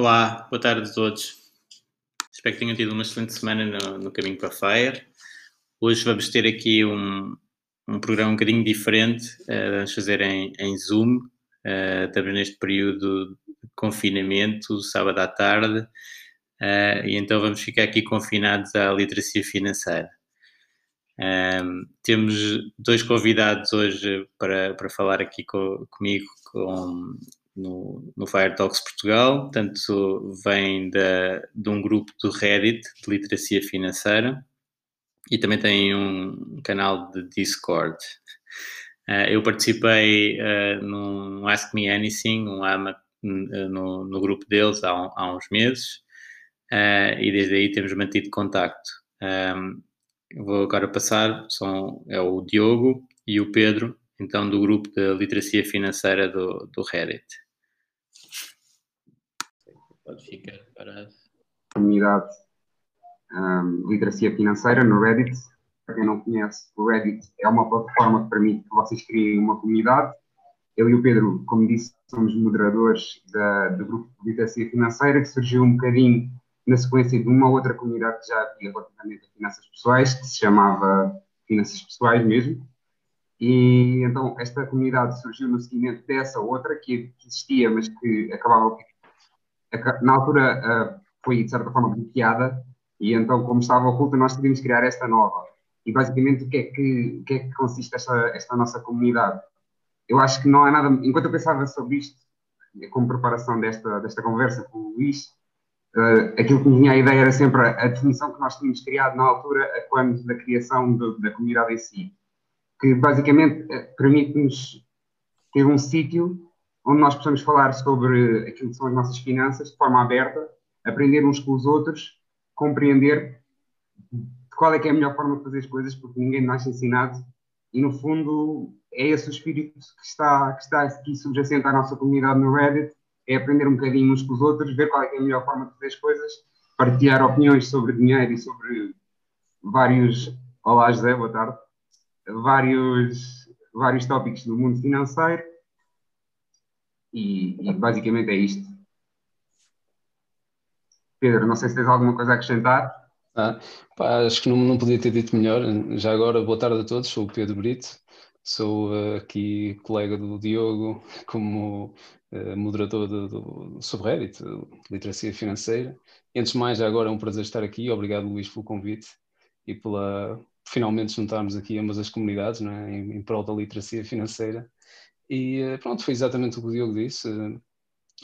Olá, boa tarde a todos. Espero que tenham tido uma excelente semana no, no caminho para a Fire. Hoje vamos ter aqui um, um programa um bocadinho diferente. Uh, vamos fazer em, em Zoom. Uh, estamos neste período de confinamento, sábado à tarde, uh, e então vamos ficar aqui confinados à literacia financeira. temos dois convidados hoje para, para falar aqui com, comigo com no, no Fire Talks Portugal, tanto vem da, de um grupo do Reddit de literacia financeira e também tem um canal de Discord. Uh, eu participei uh, num Ask Me Anything, um AMA, uh, no, no, grupo deles há, há uns meses e desde aí temos mantido contacto. Um, vou agora passar, são, é o Diogo e o Pedro, então do grupo de literacia financeira do, do Reddit. Pode ficar parado. Comunidade um, Literacia Financeira no Reddit. Para quem não conhece, o Reddit é uma plataforma que permite que vocês criem uma comunidade. Eu e o Pedro, como disse, somos moderadores da, do grupo de Literacia Financeira, que surgiu um bocadinho na sequência de uma outra comunidade que já havia relativamente a finanças pessoais, que se chamava Finanças Pessoais mesmo. E então esta comunidade surgiu no seguimento dessa outra que existia, mas que acabava na altura uh, foi de certa forma bloqueada e então como estava oculta nós decidimos criar esta nova. E basicamente o que é que, o que, é que consiste esta, esta nossa comunidade? Eu acho que não há nada, enquanto eu pensava sobre isto, como preparação desta, desta conversa com o Luís, uh, aquilo que me vinha a ideia era sempre a, a, definição que nós tínhamos criado na altura, quando da criação da comunidade em si, que basicamente uh, permite-nos ter um sítio onde nós possamos falar sobre aquilo que são as nossas finanças de forma aberta, aprender uns com os outros, compreender qual é que é a melhor forma de fazer as coisas, porque ninguém nasce ensinado e, no fundo, é esse o espírito que está, que está aqui subjacente à nossa comunidade no Reddit, é aprender um bocadinho uns com os outros, ver qual é, é a melhor forma de fazer as coisas, partilhar opiniões sobre dinheiro e sobre vários... Olá, José, boa tarde. Vários, vários tópicos do mundo financeiro e, e basicamente é isto. Pedro, não sei se tens alguma coisa a acrescentar. Ah, pá, acho que não, não podia ter dito melhor. Já agora, boa tarde a todos. Sou o Pedro Brito, sou uh, aqui colega do Diogo como uh, moderador do, do subreddit, Literacia Financeira. Antes de mais, já agora é um prazer estar aqui. Obrigado, Luís, pelo convite e pela finalmente juntarmos aqui ambas as comunidades não é? em, em prol da literacia financeira. E eh, pronto, foi exatamente o que o Diogo disse.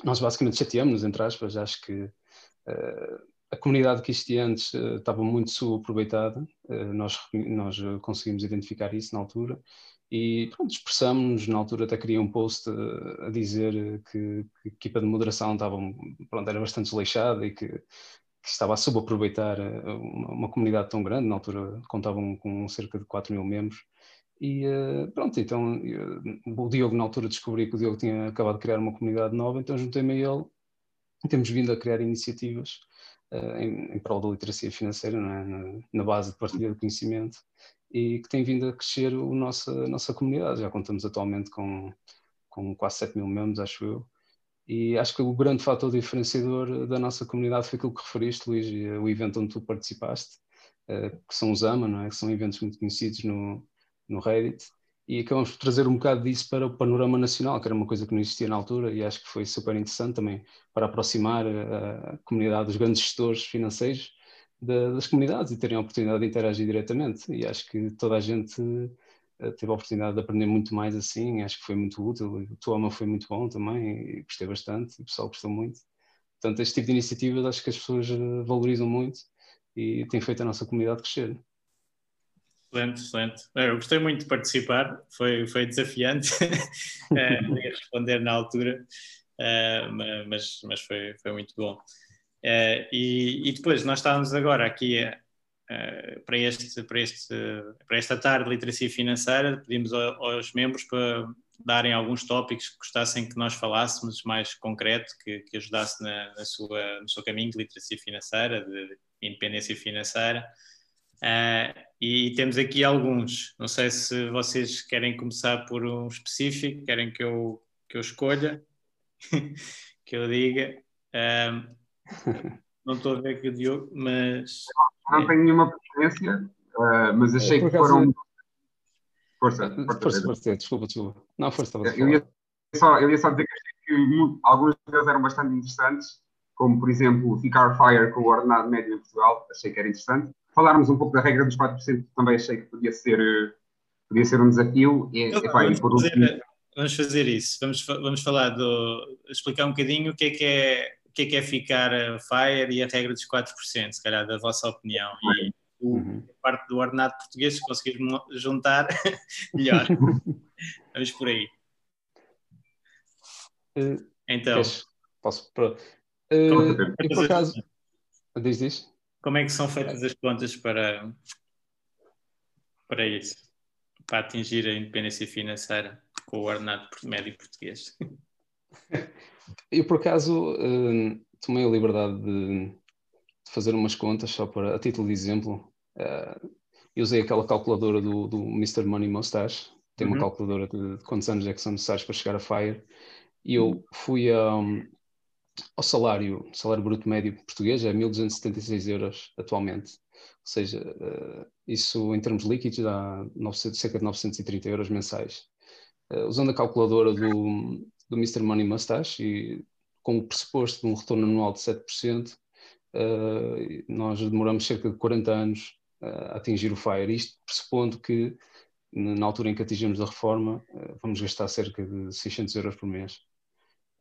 Nós basicamente chateamos-nos, entre aspas, acho que uh, a comunidade que existia antes uh, estava muito subaproveitada, uh, nós, nós conseguimos identificar isso na altura. E pronto, expressamos-nos, na altura até queria um post a dizer que, que, a equipa de moderação estava, pronto, era bastante desleixada e que, que estava a subaproveitar uma, uma comunidade tão grande, na altura contavam com cerca de 4 mil membros, e uh, pronto, então uh, o Diogo na altura descobri que o Diogo tinha acabado de criar uma comunidade nova, então juntei-me a ele temos vindo a criar iniciativas uh, em, em prol da literacia financeira, é? na, na, base de partilha de conhecimento e que tem vindo a crescer o nossa, a nossa comunidade. Já contamos atualmente com, com quase 7 mil membros, acho eu. E acho que o grande fator diferenciador da nossa comunidade foi aquilo que referiste, Luís, o evento onde tu participaste, que são os AMA, não é? que são eventos muito conhecidos no, no Reddit e acabamos por trazer um bocado disso para o panorama nacional, que era uma coisa que não existia na altura e acho que foi super interessante também para aproximar a, a comunidade dos grandes gestores financeiros da, das comunidades e terem a oportunidade de interagir diretamente. E acho que toda a gente eh, teve a oportunidade de aprender muito mais assim, acho que foi muito útil. O Tuama foi muito bom também, e gostei bastante, o pessoal gostou muito. Portanto, este tipo de iniciativas acho que as pessoas eh, valorizam muito e tem feito a nossa comunidade crescer. Excelente, excelente. Eu gostei muito de participar, foi, foi desafiante eh, responder na altura, eh, mas, mas foi, foi muito bom. Eh, e, e depois nós estávamos agora aqui para, este, para, este, para esta tarde de literacia financeira, pedimos aos membros para darem alguns tópicos que gostassem que nós falássemos mais concreto, que, que ajudasse na, na sua, no seu caminho de literacia financeira, de independência financeira. E temos aqui alguns. Não sei se vocês querem começar por um específico, querem que eu, que eu escolha, que eu diga. Uh, não estou a ver aqui o Diogo, mas. Não é. tenho nenhuma preferência, uh, mas achei que foram. Força, força, força, força, desculpa, desculpa. Não, força, força. Eu ia, só, eu ia só dizer que achei que alguns deles eram bastante interessantes, como por exemplo ficar fire com o ordenado médio em Portugal, achei que era interessante falarmos um pouco da regra dos 4%, também achei que podia ser, podia ser um desafio. E, então, vamos, fazer, vamos, fazer, isso, vamos, vamos falar do. explicar um bocadinho o que é que é, o que é, que é ficar FIRE e a regra dos 4%, se calhar, da vossa opinião. E uhum. a parte do ordenado português, se conseguir juntar, melhor. vamos por aí. Uh, então. Posso. Uh, por acaso. Diz, diz. Como é que são feitas as contas para, para isso? Para atingir a independência financeira com o ordenado médio português? Eu, por acaso, uh, tomei a liberdade de, de, fazer umas contas, só para, a título de exemplo. Uh, eu usei aquela calculadora do, do Mr. Money Mustache, tem uhum. uma calculadora de, de quantos anos é que são necessários para chegar a FIRE, e eu fui a, um, ao salário, salário bruto médio português é 1.276 euros atualmente. Ou seja, uh, isso em termos líquidos dá 900, cerca de 930 euros mensais. Uh, usando a calculadora do, do Mr. Money Mustache e com o pressuposto de um retorno anual de 7%, uh, eh, nós demoramos cerca de 40 anos a atingir o FIRE. Isto pressupondo que na altura em que atingimos a reforma, vamos gastar cerca de 600 euros por mês.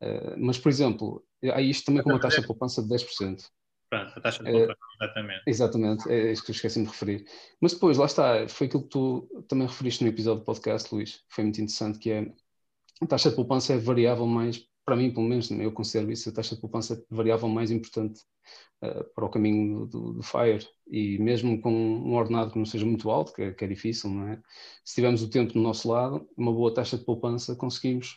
Uh, mas, por exemplo, há isto também com uma taxa de poupança de 10%. Pronto, a taxa de poupança, uh, exatamente. Exatamente, é isso que eu esqueci-me de referir. Mas depois, lá está, foi aquilo que tu também referiste no episódio do podcast, Luís, foi muito interessante, que é a taxa de poupança é a variável mais, para mim, pelo menos, eu considero isso, a taxa de poupança é a variável mais importante uh, para o caminho do, do, FIRE. E mesmo com um ordenado que não seja muito alto, que é, que é difícil, não é? Se tivermos o tempo do nosso lado, uma boa taxa de poupança, conseguimos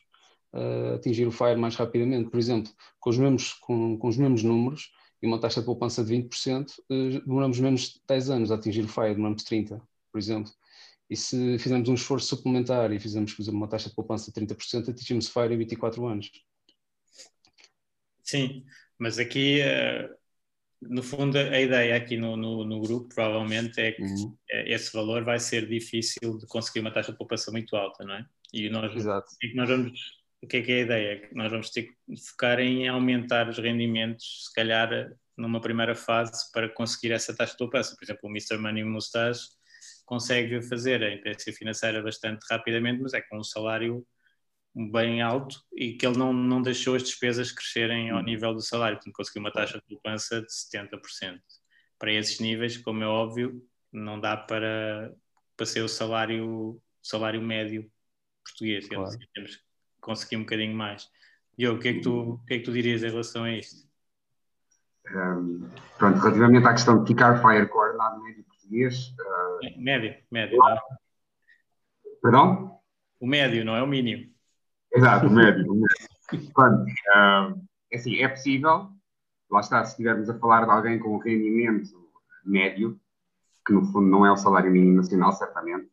uh, atingir o FIRE mais rapidamente. Por exemplo, com os mesmos, com, com os mesmos números e uma taxa de poupança de 20%, uh, eh, demoramos menos de 10 anos a atingir o FIRE, demoramos 30, por exemplo. E se fizermos um esforço suplementar e fizermos, por exemplo, uma taxa de poupança de 30%, atingimos o FIRE em 24 anos. Sim, mas aqui, uh, no fundo, a ideia aqui no, no, no grupo provavelmente é que uhum. esse valor vai ser difícil de conseguir uma taxa de poupança muito alta, não é? E nós, Exato. E nós vamos o que é que é a ideia? Nós vamos ter que focar em aumentar os rendimentos, se calhar numa primeira fase, para conseguir essa taxa de poupança. Por exemplo, o Mr. Money Mustache consegue fazer a independência financeira bastante rapidamente, mas é com um salário bem alto e que ele não, não deixou as despesas crescerem ao uhum. nível do salário, portanto conseguiu uma taxa de poupança de 70%. Para esses níveis, como é óbvio, não dá para, para ser o salário, salário médio português. Claro. Temos conseguir um bocadinho mais. Diogo, o que, é que tu, o que é que tu dirias em relação a isto? Um, pronto, relativamente à questão de ficar fire com o ordenado médio português. Uh, médio, médio. É? Perdão? O médio, não é o mínimo. Exato, o médio. o médio. Pronto, uh, assim, é possível, lá está, se estivermos a falar de alguém com um rendimento médio, que no fundo não é o salário mínimo nacional, certamente,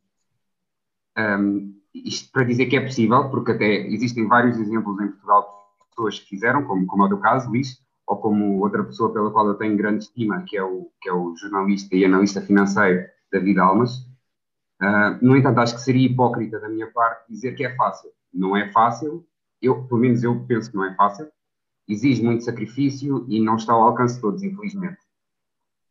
um, isto para dizer que é possível, porque até existem vários exemplos em Portugal de pessoas que fizeram, como, como é o teu caso, Luís, ou como outra pessoa pela qual eu tenho grande estima, que é o, que é o jornalista e analista financeiro David Almas, Uh, no entanto, acho que seria hipócrita da minha parte dizer que é fácil. Não é fácil, eu, pelo menos eu penso que não é fácil, exige muito sacrifício e não está ao alcance de todos, infelizmente.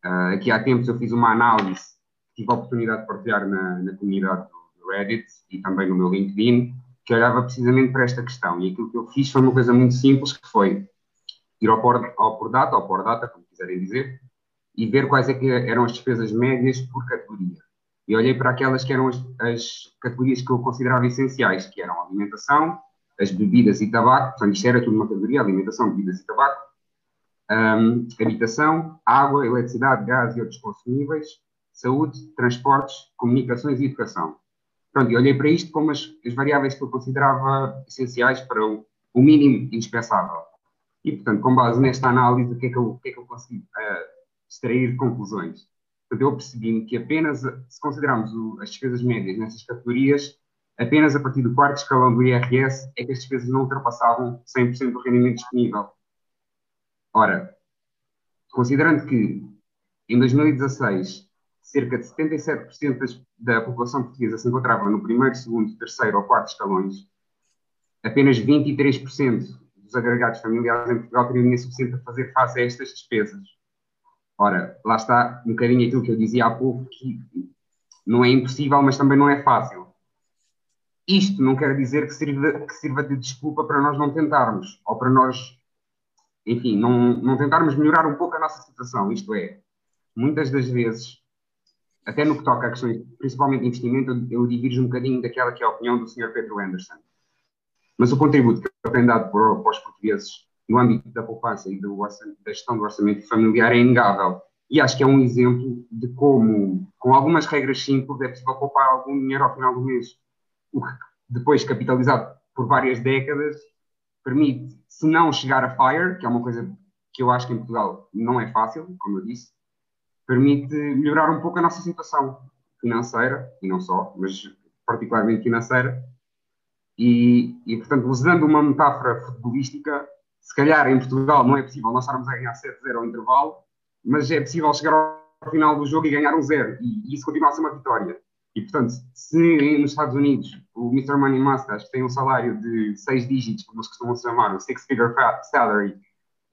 Uh, aqui há tempos eu fiz uma análise, tive a oportunidade de partilhar na, na comunidade do Reddit e também no meu LinkedIn, que olhava precisamente para esta questão. E aquilo que eu fiz foi uma coisa muito simples, que foi ir ao por, ao por data, ao por data, como quiserem dizer, e ver quais é que eram as despesas médias por categoria. E olhei para aquelas que eram as, as categorias que eu considerava essenciais, que eram alimentação, as bebidas e tabaco, portanto isto era tudo uma categoria, alimentação, bebidas e tabaco, um, habitação, água, eletricidade, gás e outros consumíveis, saúde, transportes, comunicações e educação. Pronto, e olhei para isto como as, as variáveis que eu considerava essenciais para o, o, mínimo indispensável. E, portanto, com base nesta análise, o que é que eu, que é que eu consegui uh, extrair conclusões? Portanto, eu percebi que apenas, se considerarmos o, as despesas médias nessas categorias, apenas a partir do quarto escalão do IRS é que as despesas não ultrapassavam 100% do rendimento disponível. Ora, considerando que em 2016 cerca de 77% da população portuguesa se encontrava no primeiro, segundo, terceiro ou quarto escalões, apenas 23% dos agregados familiares em Portugal teriam dinheiro suficiente para fazer face a estas despesas. Ora, lá está um bocadinho aquilo que eu dizia há pouco, que não é impossível, mas também não é fácil. Isto não quer dizer que sirva, que sirva de desculpa para nós não tentarmos, ou para nós, enfim, não, não tentarmos melhorar um pouco a nossa situação. Isto é, muitas das vezes, até no que toca a questões, principalmente de investimento, eu, eu divirjo um bocadinho daquela que é a opinião do Sr. Pedro Anderson. Mas o contributo que tem dado para, para os portugueses no âmbito da poupança e do, da gestão do orçamento familiar é inegável. E acho que é um exemplo de como, com algumas regras simples, é possível poupar algum dinheiro ao final do mês o que depois capitalizado por várias décadas permite, se não chegar a FIRE, que é uma coisa que eu acho que em Portugal não é fácil, como eu disse, permite melhorar um pouco a nossa situação financeira, e não só, mas particularmente financeira, e, e portanto, usando uma metáfora futebolística, se calhar em Portugal não é possível nós estarmos a ganhar 7-0 ao intervalo, mas é possível chegar ao final do jogo e ganhar um zero, e, e isso continua a ser uma vitória. E, portanto, se nos Estados Unidos o Mr. Money Mustache tem um salário de seis dígitos, como eles costumam chamar, o six-figure salary,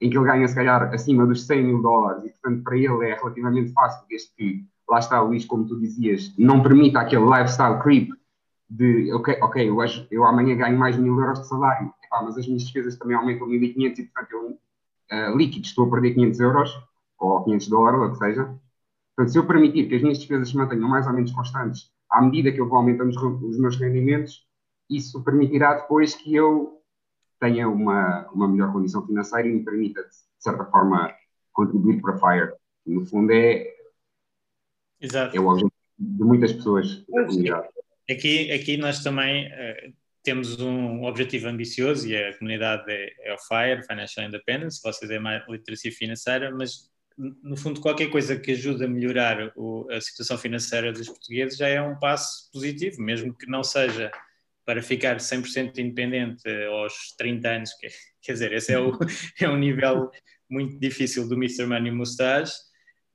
em que ele ganha, se calhar, acima dos 100 mil dólares, e, portanto, para ele é relativamente fácil, desde que, lá está, Luís, como tu dizias, não permita aquele lifestyle creep de, ok, ok eu, eu amanhã ganho mais mil euros de salário, Epá, mas as minhas despesas também aumentam 1.500 e, portanto, eu, uh, líquido, estou a perder 500 euros, ou 500 dólares, ou o que seja. Portanto, se eu permitir que as minhas despesas se mantenham mais ou menos constantes à medida que eu vou aumentando os, meus rendimentos, isso permitirá depois que eu tenha uma, uma melhor condição financeira e me permita, de certa forma, contribuir para a FIRE. No fundo, é, Exato. é o objetivo de muitas pessoas da comunidade. Aqui, aqui nós também uh, temos um objetivo ambicioso e a comunidade é, é o FIRE, Financial Independence, vocês é mais literacia financeira, mas no fundo, qualquer coisa que ajude a melhorar o, a situação financeira dos portugueses já é um passo positivo, mesmo que não seja para ficar 100% independente aos 30 anos, que, quer dizer, esse é, o, é um nível muito difícil do Mr. Money Mustache.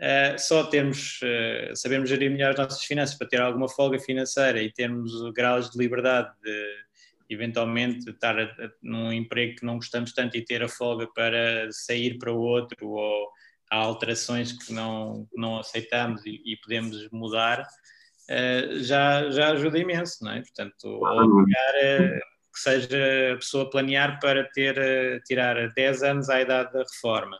Uh, só termos, uh, sabermos gerir melhor as nossas finanças para ter alguma folga financeira e termos graus de liberdade de eventualmente estar a, a, num emprego que não gostamos tanto e ter a folga para sair para outro ou há alterações que não, não aceitamos e, e podemos mudar, uh, já, já ajuda imenso, não é? Portanto, obrigar a, que seja a pessoa planear para ter, uh, tirar 10 anos à idade da reforma.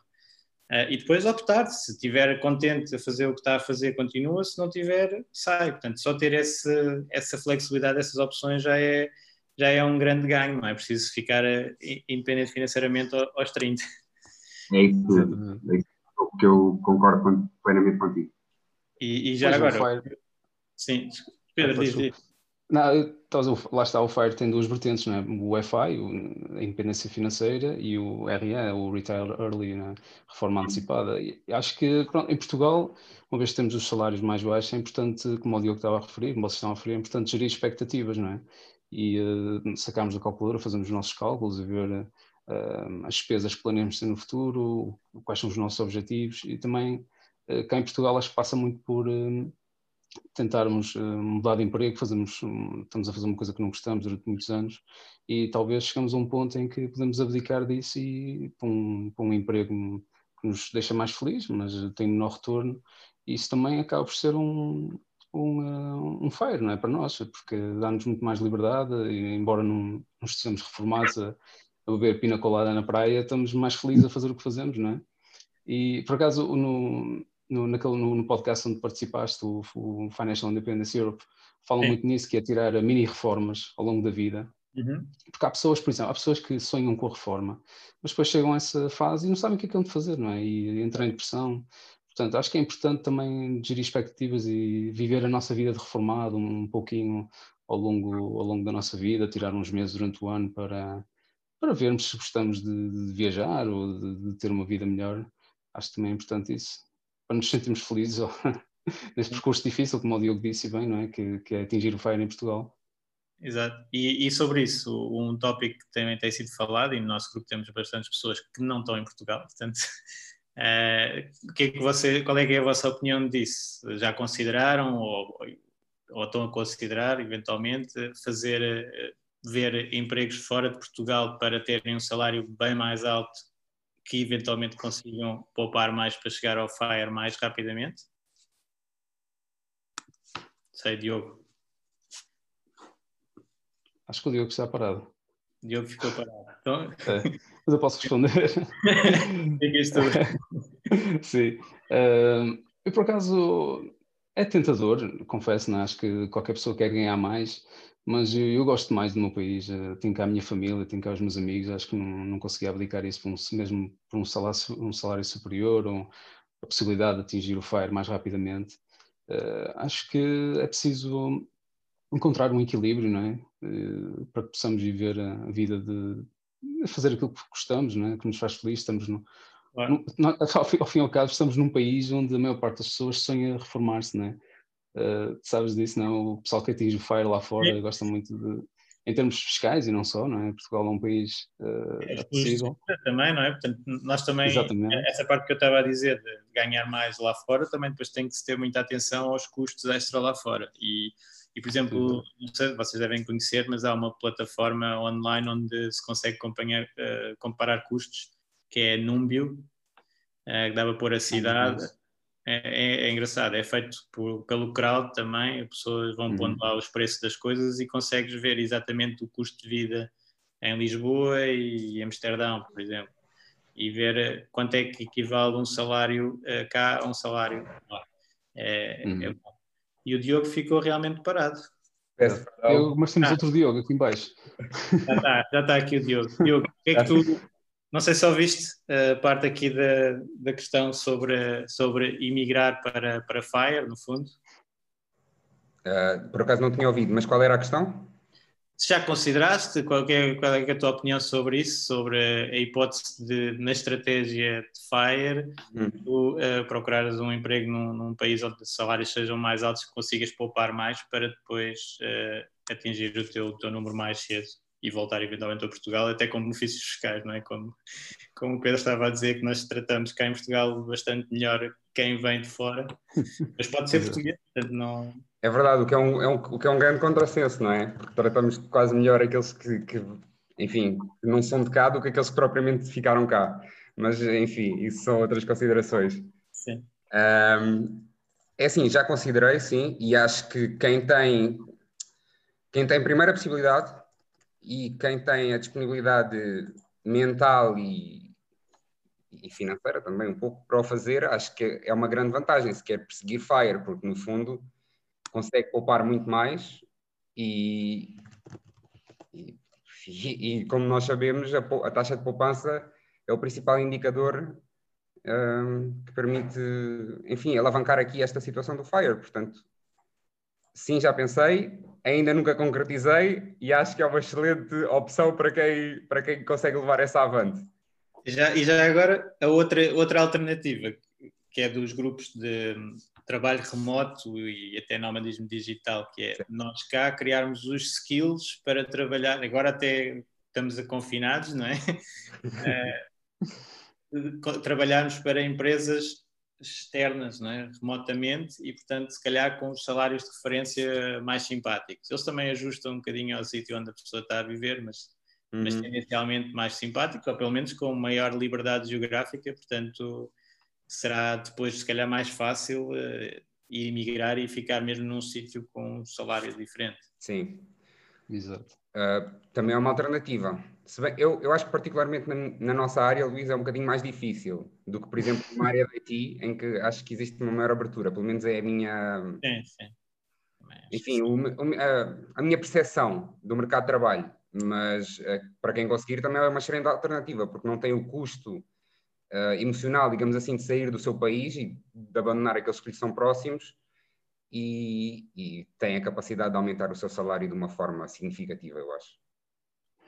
Uh, e depois optar, se estiver contente a fazer o que está a fazer, continua, se não tiver, sai. Portanto, só ter esse, essa flexibilidade, essas opções já é, já é um grande ganho, não é preciso ficar independente financeiramente aos 30. É isso, é isso que eu concordo plenamente contigo. E, e já pois agora. Fire... Sim, Pedro, diz, diz. Não, lá está, o FIRE tem duas vertentes, né? o FI, a independência financeira, e o RE, o Retail Early, né? reforma antecipada. E acho que pronto, em Portugal, uma vez que temos os salários mais baixos, é importante, como o Diogo estava a referir, como vocês estão a referir, é importante gerir expectativas, não é? E uh, sacarmos a calculadora, fazemos os nossos cálculos e ver uh, as despesas que planeamos ter no futuro, quais são os nossos objetivos e também uh, cá em Portugal acho que passa muito por uh, tentarmos uh, mudar de emprego, fazemos, estamos a fazer uma coisa que não gostamos durante muitos anos e talvez chegamos a um ponto em que podemos abdicar disso e para um, para um emprego que nos deixa mais feliz, mas tem menor retorno. Isso também acaba por ser um, um, uh, um fire, não é? Para nós, porque dá-nos muito mais liberdade, e, embora não, não estejamos reformados a, a beber pina colada na praia, estamos mais felizes a fazer o que fazemos, não é? E por acaso, no, no, naquele, no, no podcast onde participaste, o, o Financial Independence Europe, falam muito nisso, que é tirar mini reformas ao longo da vida Uhum. Porque há pessoas, por exemplo, há pessoas que sonham com a reforma, mas depois chegam a essa fase e não sabem o que é que de fazer, não é? E entram em depressão. Portanto, acho que é importante também gerir expectativas e viver a nossa vida de reformado um pouquinho ao longo, ao longo da nossa vida, tirar uns meses durante o ano para, para vermos se gostamos de, de viajar ou de, de, ter uma vida melhor. Acho também é importante isso, para nos sentirmos felizes neste percurso difícil, como o Diogo disse bem, não é? Que, que é atingir o FIRE em Portugal. Exato. E, e, sobre isso, um tópico que também tem sido falado, e no nosso grupo temos bastantes pessoas que não estão em Portugal, portanto, uh, que é que você, qual é, que é a vossa opinião disso? Já consideraram ou, ou estão a considerar, eventualmente, fazer, eh, ver empregos fora de Portugal para terem um salário bem mais alto que eventualmente consigam poupar mais para chegar ao FIRE mais rapidamente? Sei, Diogo. Acho que o Diogo está parado. O Diogo ficou parado. Então... É, mas eu posso responder. Tu. Sim. Uh, eu, por acaso, é tentador, confesso, não? É? acho que qualquer pessoa quer ganhar mais, mas eu, eu gosto mais do meu país, uh, tenho cá a minha família, tenho cá os meus amigos, acho que não, não consegui abdicar isso por um, mesmo por um salário, um salário superior ou a possibilidade de atingir o FIRE mais rapidamente. Uh, acho que é preciso encontrar um equilíbrio, não é? Uh, para que possamos viver a, vida de, de, fazer aquilo que gostamos, não é? Que nos faz feliz. Estamos no, no, no ao, fim, ao fim e ao cabo, estamos num país onde a maior parte das pessoas sonha reformar-se, não é? Uh, sabes disso, não? O pessoal que atinge o FIRE lá fora é. gosta muito de, em termos fiscais e não só, não é? Portugal é um país uh, é, acessível. Também, não é? Portanto, nós também, Exatamente. essa parte que eu estava a dizer de ganhar mais lá fora, também depois tem que se ter muita atenção aos custos extra lá fora e e, por exemplo, não sei, vocês devem conhecer, mas há uma plataforma online onde se consegue uh, comparar custos, que é Numbio, uh, que dá para pôr a cidade. É, é, é, engraçado, é feito por, pelo crowd também, as pessoas vão uhum. pondo lá os preços das coisas e consegues ver exatamente o custo de vida em Lisboa e Amsterdão, por exemplo, e ver eh, quanto é que equivale um salário uh, cá a um salário lá. É, é uhum. é bom e o Diogo ficou realmente parado. Eu, mas temos ah. outro Diogo aqui embaixo. Já está, já está aqui o Diogo. Diogo, o que é que tu. Não sei se ouviste a uh, parte aqui da, da questão sobre, sobre imigrar para, para Fire, no fundo. Uh, por acaso não tinha ouvido, mas qual era a questão? Se já consideraste, qual é, qual é a tua opinião sobre isso, sobre a hipótese de, na estratégia de FIRE, hum. tu uh, procurares um emprego num, num, país onde os salários sejam mais altos, que consigas poupar mais para depois uh, atingir o teu, teu número mais cedo e voltar eventualmente a Portugal, até com benefícios fiscais, não é? Como, como o Pedro estava a dizer, que nós tratamos cá em Portugal bastante melhor quem vem de fora, mas pode ser português, portanto não é verdade, o que é um, é um, o que é um grande contrassenso, não é? Porque tratamos quase melhor aqueles que, que, enfim, não são de cá do que aqueles que propriamente ficaram cá. Mas, enfim, isso são outras considerações. Sim. Um, é assim, já considerei, sim, e acho que quem tem, quem tem primeira possibilidade e quem tem a disponibilidade mental e, e financeira também um pouco para o fazer, acho que é uma grande vantagem se quer perseguir FIRE, porque no fundo consegue poupar muito mais e, e, e como nós sabemos, a, a, taxa de poupança é o principal indicador um, que permite, enfim, alavancar aqui esta situação do FIRE. Portanto, sim, já pensei, ainda nunca concretizei e acho que é uma excelente opção para quem, para quem consegue levar essa avante. Já, e já agora, a outra, outra alternativa, que é dos grupos de, trabalho remoto e até nomadismo digital, que é Sim. nós cá criarmos os skills para trabalhar, agora até estamos a confinados, não é? uh, trabalharmos para empresas externas, é? remotamente, e portanto, se calhar com os salários de referência mais simpáticos. Eles também ajustam um bocadinho ao sítio onde a pessoa está a viver, mas, uhum. mas tendencialmente mais simpático, ou pelo menos com maior liberdade geográfica, portanto, será depois, se calhar, mais fácil uh, ir migrar e ficar mesmo num sítio com um salário diferente. Sim. Exato. Uh, também é uma alternativa. Bem, eu, eu acho que particularmente na, na, nossa área, Luís, é um bocadinho mais difícil do que, por exemplo, numa área de IT, em que acho que existe uma maior abertura, pelo menos é a minha... Sim, sim. Enfim, o, o, a, a, minha percepção do mercado de trabalho, mas uh, para quem conseguir também é uma excelente alternativa, porque não tem o custo uh, emocional, digamos assim, de sair do seu país e de abandonar aqueles que lhe são próximos, e, e tem a capacidade de aumentar o seu salário de uma forma significativa, eu acho.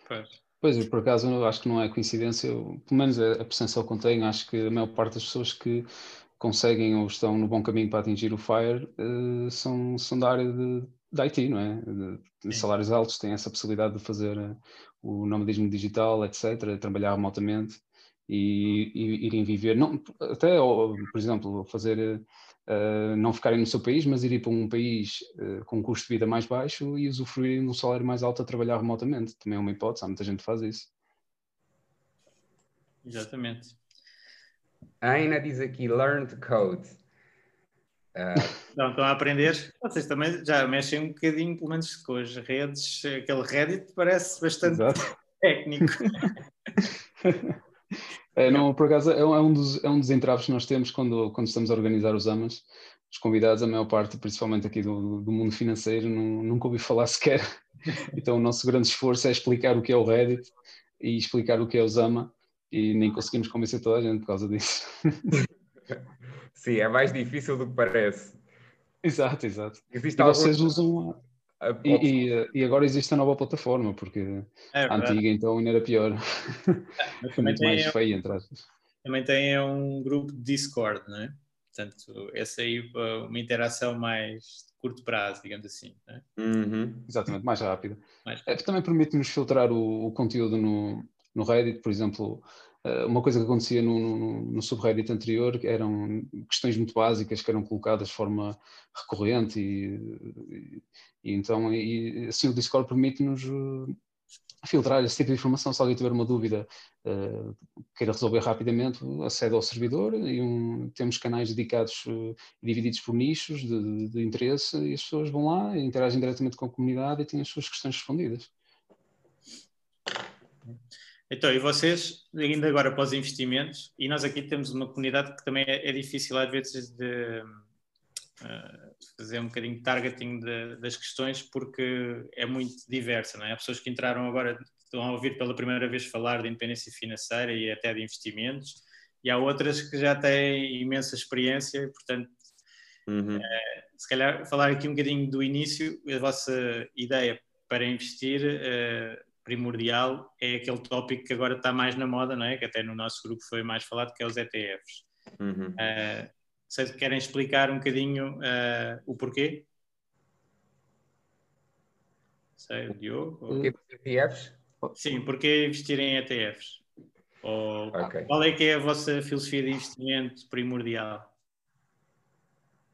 Pois. Pois, por acaso, acho que não é coincidência, eu, pelo menos a, a percepção que eu tenho, acho que a maior parte das pessoas que conseguem ou estão no bom caminho para atingir o FIRE uh, são, são da área de, de IT, não é? De, de salários altos, têm essa possibilidade de fazer uh, o nomadismo digital, etc., trabalhar remotamente e, e irem viver, não, até, por exemplo, fazer uh, não ficarem no seu país, mas irem para um país uh, com um custo de vida mais baixo e usufruírem de um salário mais alto a trabalhar remotamente. Também é uma hipótese, há muita gente que faz isso. Exatamente. A Aina diz aqui, learn to code. Uh... Então, estão a aprender. Vocês também já mexem um bocadinho, pelo menos com as redes. Aquele Reddit parece bastante Exato. técnico. É, não, por acaso, é um, é um, dos, é um dos entraves que nós temos quando, quando estamos a organizar os AMAs. Os convidados, a maior parte, principalmente aqui do, do mundo financeiro, não, nunca ouvi falar sequer. Então, o nosso grande esforço é explicar o que é o Reddit e explicar o que é o Zama, e nem conseguimos convencer toda a gente por causa disso. Sim, é mais difícil do que parece. Exato, exato. Existe e algum... vocês usam e, e, e, agora existe a nova plataforma, porque é a antiga então ainda era pior. É, Foi muito mais feia, entre aspas. Também tem um grupo de Discord, não é? Portanto, essa aí uma interação mais de curto prazo, digamos assim. É? Uhum. Exatamente, mais rápida. É, também permite-nos filtrar o, o, conteúdo no, no Reddit, por exemplo, eh, uma coisa que acontecia no, no, no, subreddit anterior eram questões muito básicas que eram colocadas de forma recorrente e, e, e então e, assim o Discord permite-nos eh, filtrar esse tipo de informação. Se alguém tiver uma dúvida, uh, queira resolver rapidamente, acede ao servidor e um, temos canais dedicados, uh, divididos por nichos de, de, de, interesse e as pessoas vão lá, interagem diretamente com a comunidade e têm as suas questões respondidas. Então, e vocês, ainda agora para os investimentos, e nós aqui temos uma comunidade que também é, é difícil às vezes de uh, fazer um bocadinho de targeting de, das questões porque é muito diversa, não é? Há pessoas que entraram agora, estão a ouvir pela primeira vez falar de independência financeira e até de investimentos, e há outras que já têm imensa experiência, e, portanto, uhum. uh, se calhar falar aqui um bocadinho do início, a vossa ideia para investir. Uh, primordial é aquele tópico que agora está mais na moda, não é? Que até no nosso grupo foi mais falado, que é os ETFs. Uhum. Uh, sei se querem explicar um bocadinho uh, o porquê. Sei, o Diogo? Porquê dos ETFs? Sim, porquê investir em ETFs? Ou okay. qual é que é a vossa filosofia de investimento primordial?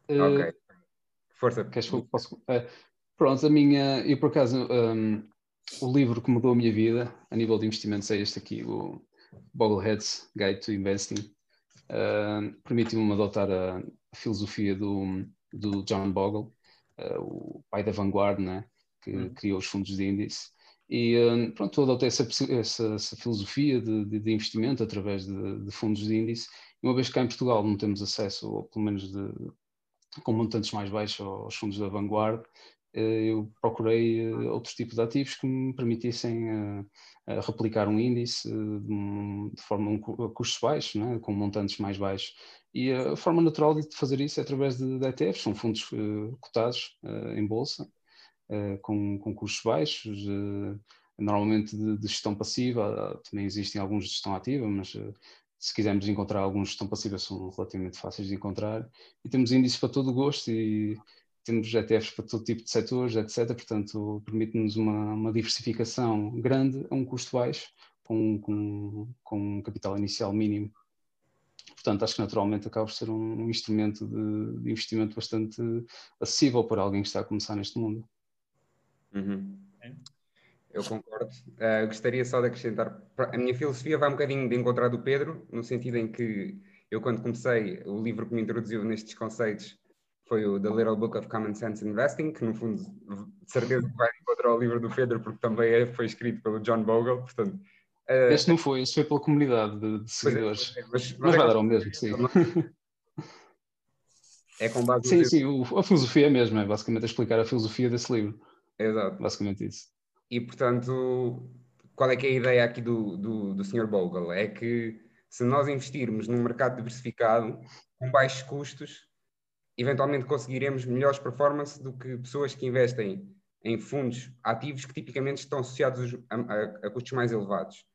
Ok. Força. Queres que posso... Uh, pronto, a minha... Eu, por acaso... Um o livro que mudou a minha vida a nível de investimentos é este aqui, o Boglehead's Guide to Investing. Uh, Permitiu-me adotar a, filosofia do, do John Bogle, uh, o pai da vanguarda, né, que hum. criou os fundos de índice. E uh, pronto, adotei essa, essa, essa filosofia de, de, de, investimento através de, de, fundos de índice. E uma vez que cá em Portugal não temos acesso, ou pelo menos com montantes mais baixos aos fundos da vanguarda, eu procurei eh, outros tipos de ativos que me permitissem eh, replicar um índice de forma a custos baixos, né, com montantes mais baixos. E a forma natural de fazer isso é através de, de ETFs, são fundos cotados em bolsa, com, com custos baixos, normalmente de, de, gestão passiva, também existem alguns de gestão ativa, mas se quisermos encontrar alguns de gestão passiva são relativamente fáceis de encontrar. E temos índices para todo o gosto e temos ETFs para todo tipo de setores, etc. Portanto, permite-nos uma, uma, diversificação grande a um custo baixo, com, com, com um capital inicial mínimo. portanto, acho que naturalmente acaba por ser um, um instrumento de, de, investimento bastante acessível para alguém que está a começar neste mundo. Uhum. Eu concordo. Uh, gostaria só de acrescentar. A minha filosofia vai um bocadinho de encontrar do Pedro, no sentido em que eu, quando comecei, o livro que me introduziu nestes conceitos foi o The Little Book of Common Sense Investing, que no fundo, de certeza vai encontrar o livro do Pedro, porque também é, foi escrito pelo John Bogle, portanto... Uh, este não foi, este foi pela comunidade de, de é, seguidores. É, mas, mas, mas, vai é, dar ao mesmo, sim. É com base... Sim, sim, o, a filosofia é mesmo, é basicamente explicar a filosofia desse livro. Exato. Basicamente isso. E, portanto, qual é que é a ideia aqui do, do, do Sr. Bogle? É que se nós investirmos num mercado diversificado, com baixos custos, eventualmente conseguiremos melhores performances do que pessoas que investem em fundos ativos que tipicamente estão associados a, a, a custos mais elevados.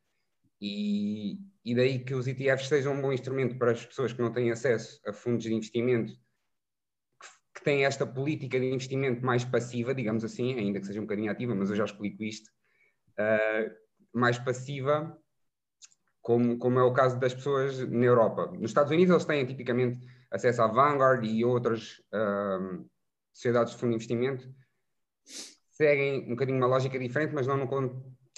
E, e, daí que os ETFs sejam um bom instrumento para as pessoas que não têm acesso a fundos de investimento que, que têm esta política de investimento mais passiva, digamos assim, ainda que seja um bocadinho ativa, mas eu já explico isto, uh, mais passiva, como, como é o caso das pessoas na Europa. Nos Estados Unidos eles têm tipicamente acesso à Vanguard e outras uh, sociedades de fundo de investimento, seguem um bocadinho uma lógica diferente, mas não no.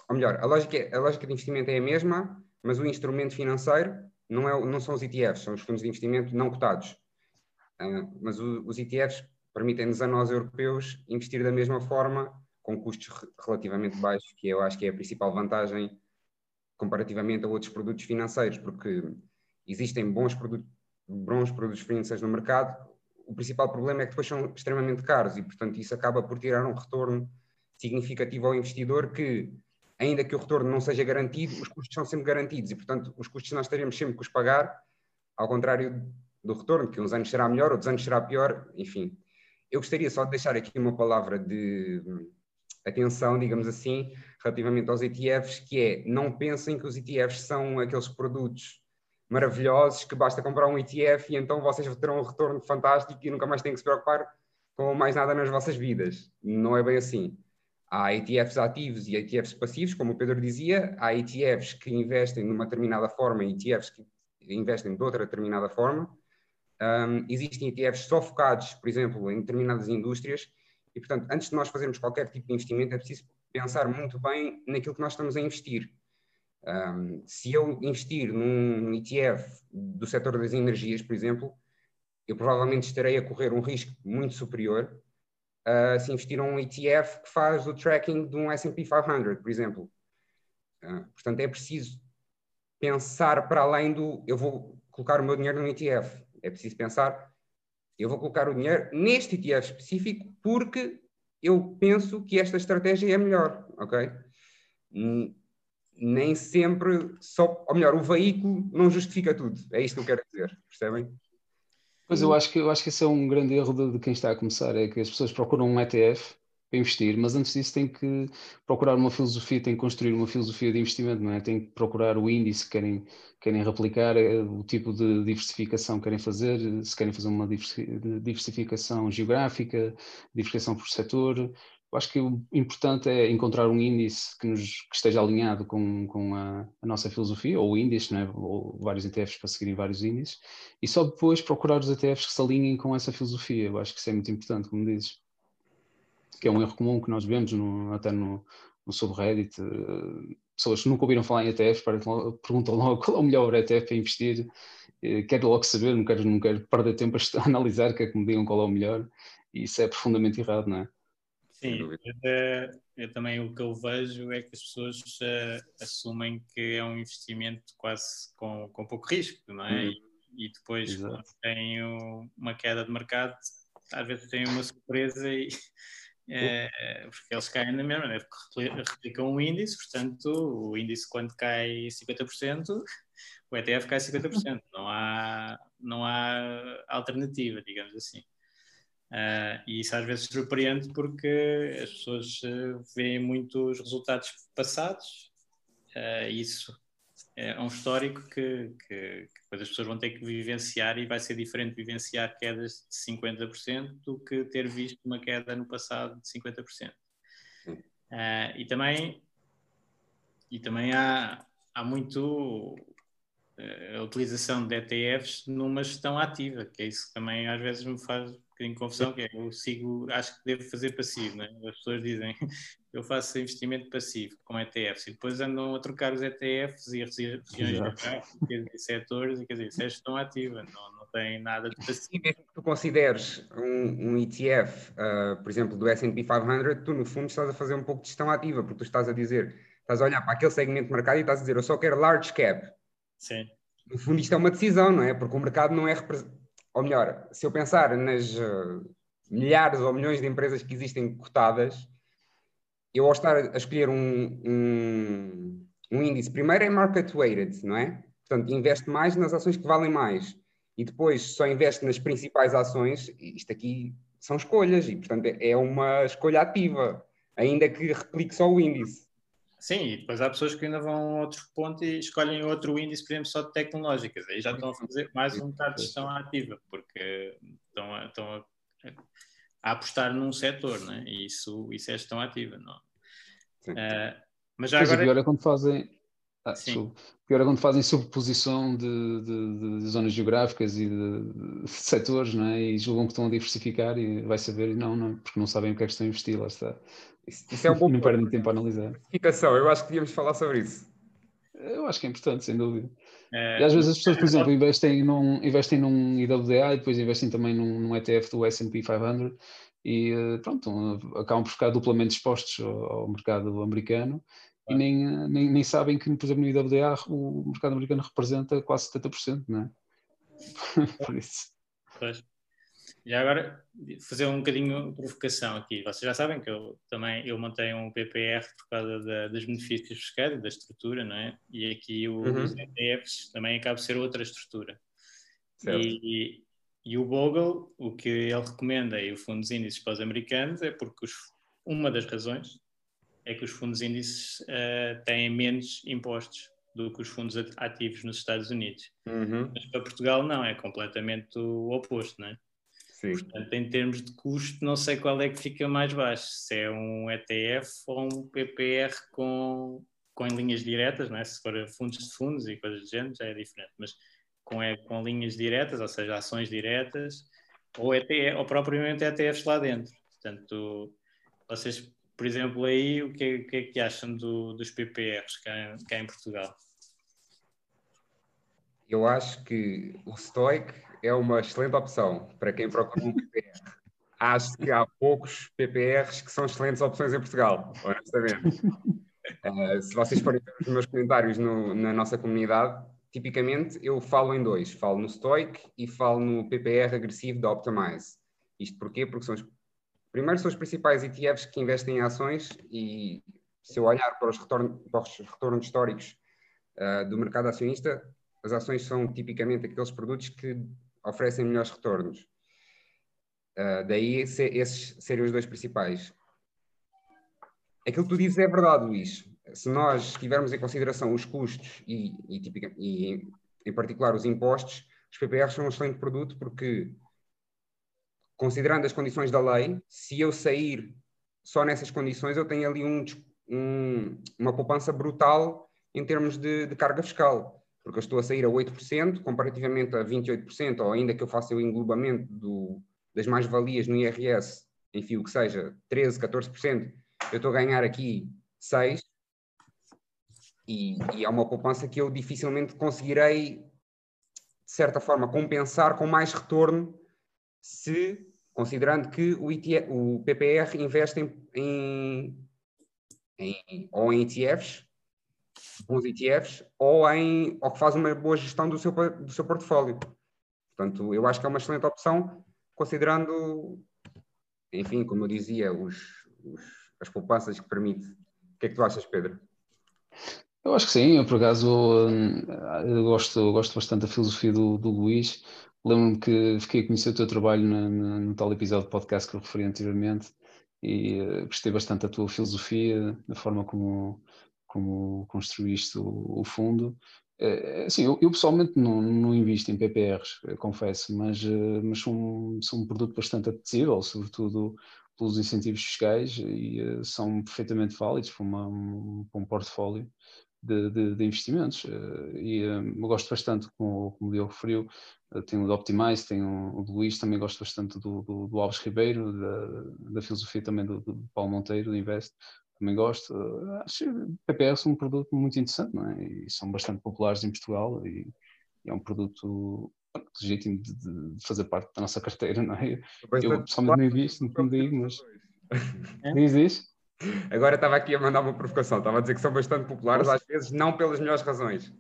Ou melhor, a lógica, a lógica de investimento é a mesma, mas o instrumento financeiro não, é, não são os ETFs, são os fundos de investimento não cotados. Uh, mas o, os ETFs permitem-nos a nós, europeus, investir da mesma forma, com custos relativamente baixos, que eu acho que é a principal vantagem comparativamente a outros produtos financeiros, porque existem bons produtos bons produtos financeiros no mercado, o principal problema é que depois são extremamente caros e, portanto, isso acaba por tirar um retorno significativo ao investidor que, ainda que o retorno não seja garantido, os custos são sempre garantidos e, portanto, os custos nós teremos sempre que os pagar, ao contrário do retorno, que uns anos será melhor, outros anos será pior, enfim. Eu gostaria só de deixar aqui uma palavra de atenção, digamos assim, relativamente aos ETFs, que é, não pensem que os ETFs são aqueles produtos maravilhosos que basta comprar um ETF e então vocês terão um retorno fantástico e nunca mais têm que se preocupar com mais nada nas vossas vidas. Não é bem assim. Há ETFs ativos e ETFs passivos, como o Pedro dizia, há ETFs que investem numa determinada forma e ETFs que investem de outra determinada forma. Um, existem ETFs só focados, por exemplo, em determinadas indústrias e, portanto, antes de nós fazermos qualquer tipo de investimento, é preciso pensar muito bem naquilo que nós estamos a investir. Um, se eu investir num ETF do setor das energias, por exemplo, eu provavelmente estarei a correr um risco muito superior uh, se investir num ETF que faz o tracking de um S&P 500, por exemplo. Uh, portanto, é preciso pensar para além do eu vou colocar o meu dinheiro num ETF. É preciso pensar, eu vou colocar o dinheiro neste ETF específico porque eu penso que esta estratégia é melhor, ok? Hum, nem sempre só, ou melhor, o veículo não justifica tudo. É isto que eu quero dizer, percebem? Pois eu acho que eu acho que esse é um grande erro de, de, quem está a começar, é que as pessoas procuram um ETF para investir, mas antes disso tem que procurar uma filosofia, tem que construir uma filosofia de investimento, não é? Tem que procurar o índice que querem, querem replicar, eh, o tipo de diversificação que querem fazer, se querem fazer uma diversificação geográfica, diversificação por setor, eu acho que o importante é encontrar um índice que, nos, que esteja alinhado com, com a, a, nossa filosofia, ou índice, né? ou vários ETFs para seguirem vários índices, e só depois procurar os ETFs que se alinhem com essa filosofia. Eu acho que isso é muito importante, como dizes. Que é um erro comum que nós vemos no, até no, no subreddit. Eh, pessoas que nunca ouviram falar em ETFs perguntam logo qual é o melhor ETF para investir. Eh, quero logo saber, não quero, não quero perder tempo a analisar, quero que me digam qual é o melhor. E isso é profundamente errado, não é? Sim, eu, eu, também o que eu vejo é que as pessoas uh, assumem que é um investimento quase com, com pouco risco, não é? Uhum. E, e, depois, Exato. quando tem uma queda de mercado, às vezes tem uma surpresa e. É, porque eles caem na mesma, né? porque replicam um índice, portanto, o índice quando cai 50%, o ETF cai 50%, não há, não há alternativa, digamos assim. Uh, e isso às vezes surpreende porque as pessoas uh, veem muitos resultados passados uh, isso é um histórico que, que, que, as pessoas vão ter que vivenciar e vai ser diferente vivenciar quedas de 50% do que ter visto uma queda no passado de 50%. e também, e também há, há muito a utilização de ETFs numa gestão ativa, que é isso que também às vezes me faz bocadinho confusão, que é eu sigo, acho que devo fazer passivo, né? as pessoas dizem eu faço investimento passivo com ETFs e depois andam a trocar os ETFs e as regiões e setores, e quer dizer, isso é gestão ativa, não, não tem nada de passivo. E mesmo que tu consideres um, um ETF, uh, ah, por exemplo, do S&P 500, tu no fundo estás a fazer um pouco de gestão ativa, porque tu estás a dizer, estás a olhar para aquele segmento de mercado e estás a dizer, eu só quero large cap. Sim. No fundo isto é uma decisão, não é? Porque o mercado não é ou melhor, se eu pensar nas uh, milhares ou milhões de empresas que existem cotadas, eu ao estar a escolher um, um, um índice, primeiro é market weighted, não é? Portanto, investe mais nas ações que valem mais e depois só investe nas principais ações, isto aqui são escolhas e, portanto, é uma escolha ativa, ainda que replique só o índice. Sim, e depois há pessoas que ainda vão a outro ponto e escolhem outro índice, por exemplo, só de tecnológicas. Aí já estão a fazer mais um bocado de gestão ativa, porque estão a, estão a, a apostar num setor, né? e isso, isso é gestão ativa. Não? Uh, mas já pois agora. pior é quando fazem. Ah, Sim. Pior é quando fazem sobreposição de, de, de, zonas geográficas e de, de, setores, não é? E julgam que estão a diversificar e vai saber, e não, não, porque não sabem o que é que estão a investir, lá está. Isso, isso é um bom Não perdem tempo a analisar. Diversificação, eu acho que devíamos falar sobre isso. Eu acho que é importante, sem dúvida. É... E às vezes as pessoas, por exemplo, investem num, investem num IWDA e depois investem também num, num ETF do S&P 500 e eh, pronto, acabam por ficar duplamente expostos ao, ao mercado americano e nem, nem, nem, sabem que, por exemplo, no IWDA o mercado americano representa quase 70%, não é? por isso. Pois. E agora, fazer um bocadinho de provocação aqui. Vocês já sabem que eu também eu montei um PPR por causa da, dos benefícios fiscais e da estrutura, não é? E aqui o, uhum. os ETFs também acaba por ser outra estrutura. E, e, o Bogle, o que ele recomenda e o Fundos Índices para os americanos é porque os, uma das razões é que os fundos índices uh, têm menos impostos do que os fundos ativos nos Estados Unidos. Uhum. Mas para Portugal não, é completamente o oposto, não é? Sim. Portanto, em termos de custo, não sei qual é que fica mais baixo, se é um ETF ou um PPR com, com linhas diretas, não é? se for fundos de fundos e coisas do género, já é diferente, mas com, é, com linhas diretas, ou seja, ações diretas, ou, ETF, ou propriamente ETFs lá dentro. Portanto, vocês por exemplo, aí o que, que é que acham do, dos PPRs cá, cá em Portugal? Eu acho que o Stoic é uma excelente opção para quem procura um PPR. Acho que há poucos PPRs que são excelentes opções em Portugal, honestamente. Uh, se vocês forem ver os meus comentários no, na nossa comunidade, tipicamente eu falo em dois. Falo no Stoic e falo no PPR agressivo da Optimize. Isto porquê? Porque são os Primeiro são os principais ETFs que investem em ações e se eu olhar para os, retorno, para os retornos históricos uh, do mercado acionista, as ações são tipicamente aqueles produtos que oferecem melhores retornos. Uh, daí se, esses serem os dois principais. Aquilo que tu dizes é verdade, Luís. Se nós tivermos em consideração os custos e, e, e em particular os impostos, os PPRs são um excelente produto porque considerando as condições da lei, se eu sair só nessas condições, eu tenho ali um, um, uma poupança brutal em termos de, de, carga fiscal, porque eu estou a sair a 8%, comparativamente a 28%, ou ainda que eu faça o englobamento do, das mais-valias no IRS, enfim, o que seja, 13%, 14%, eu estou a ganhar aqui 6%, e, e é uma poupança que eu dificilmente conseguirei, de certa forma, compensar com mais retorno se, considerando que o, ETF, o PPR investe em, em, em, ou em ETFs, bons ETFs, ou, em, ou que faz uma boa gestão do seu, do seu portfólio. Portanto, eu acho que é uma excelente opção, considerando, enfim, como eu dizia, os, os, as poupanças que permite. O que é que tu achas, Pedro? Eu acho que sim, eu por acaso hum, eu gosto, gosto bastante da filosofia do, do Luís. Lembro-me que fiquei a conhecer o teu trabalho no, no, no tal episódio de podcast que eu referi anteriormente e uh, gostei bastante da tua filosofia, da forma como, como construíste o, o fundo. Uh, assim, eu, eu, pessoalmente não, não invisto em PPRs, confesso, mas, mas um, um produto bastante apetecível, sobretudo pelos incentivos fiscais e são perfeitamente válidos para, uma, um, para um portfólio de, de, de investimentos. Uh, e uh, eu gosto bastante, como, como o Diogo referiu, uh, tenho o do Optimize, tenho o do Luís, também gosto bastante do, do, do Alves Ribeiro, da, da filosofia também do, do, Paulo Monteiro, do Invest, também gosto. acho que o PPR são um produto muito interessante, não é? E são bastante populares em Portugal e, e é um produto legítimo de, de, fazer parte da nossa carteira, não é? Eu pessoalmente não invisto, não digo, mas... Diz isso? Agora estava aqui a mandar uma provocação, estava a dizer que são bastante populares, às vezes não pelas melhores razões.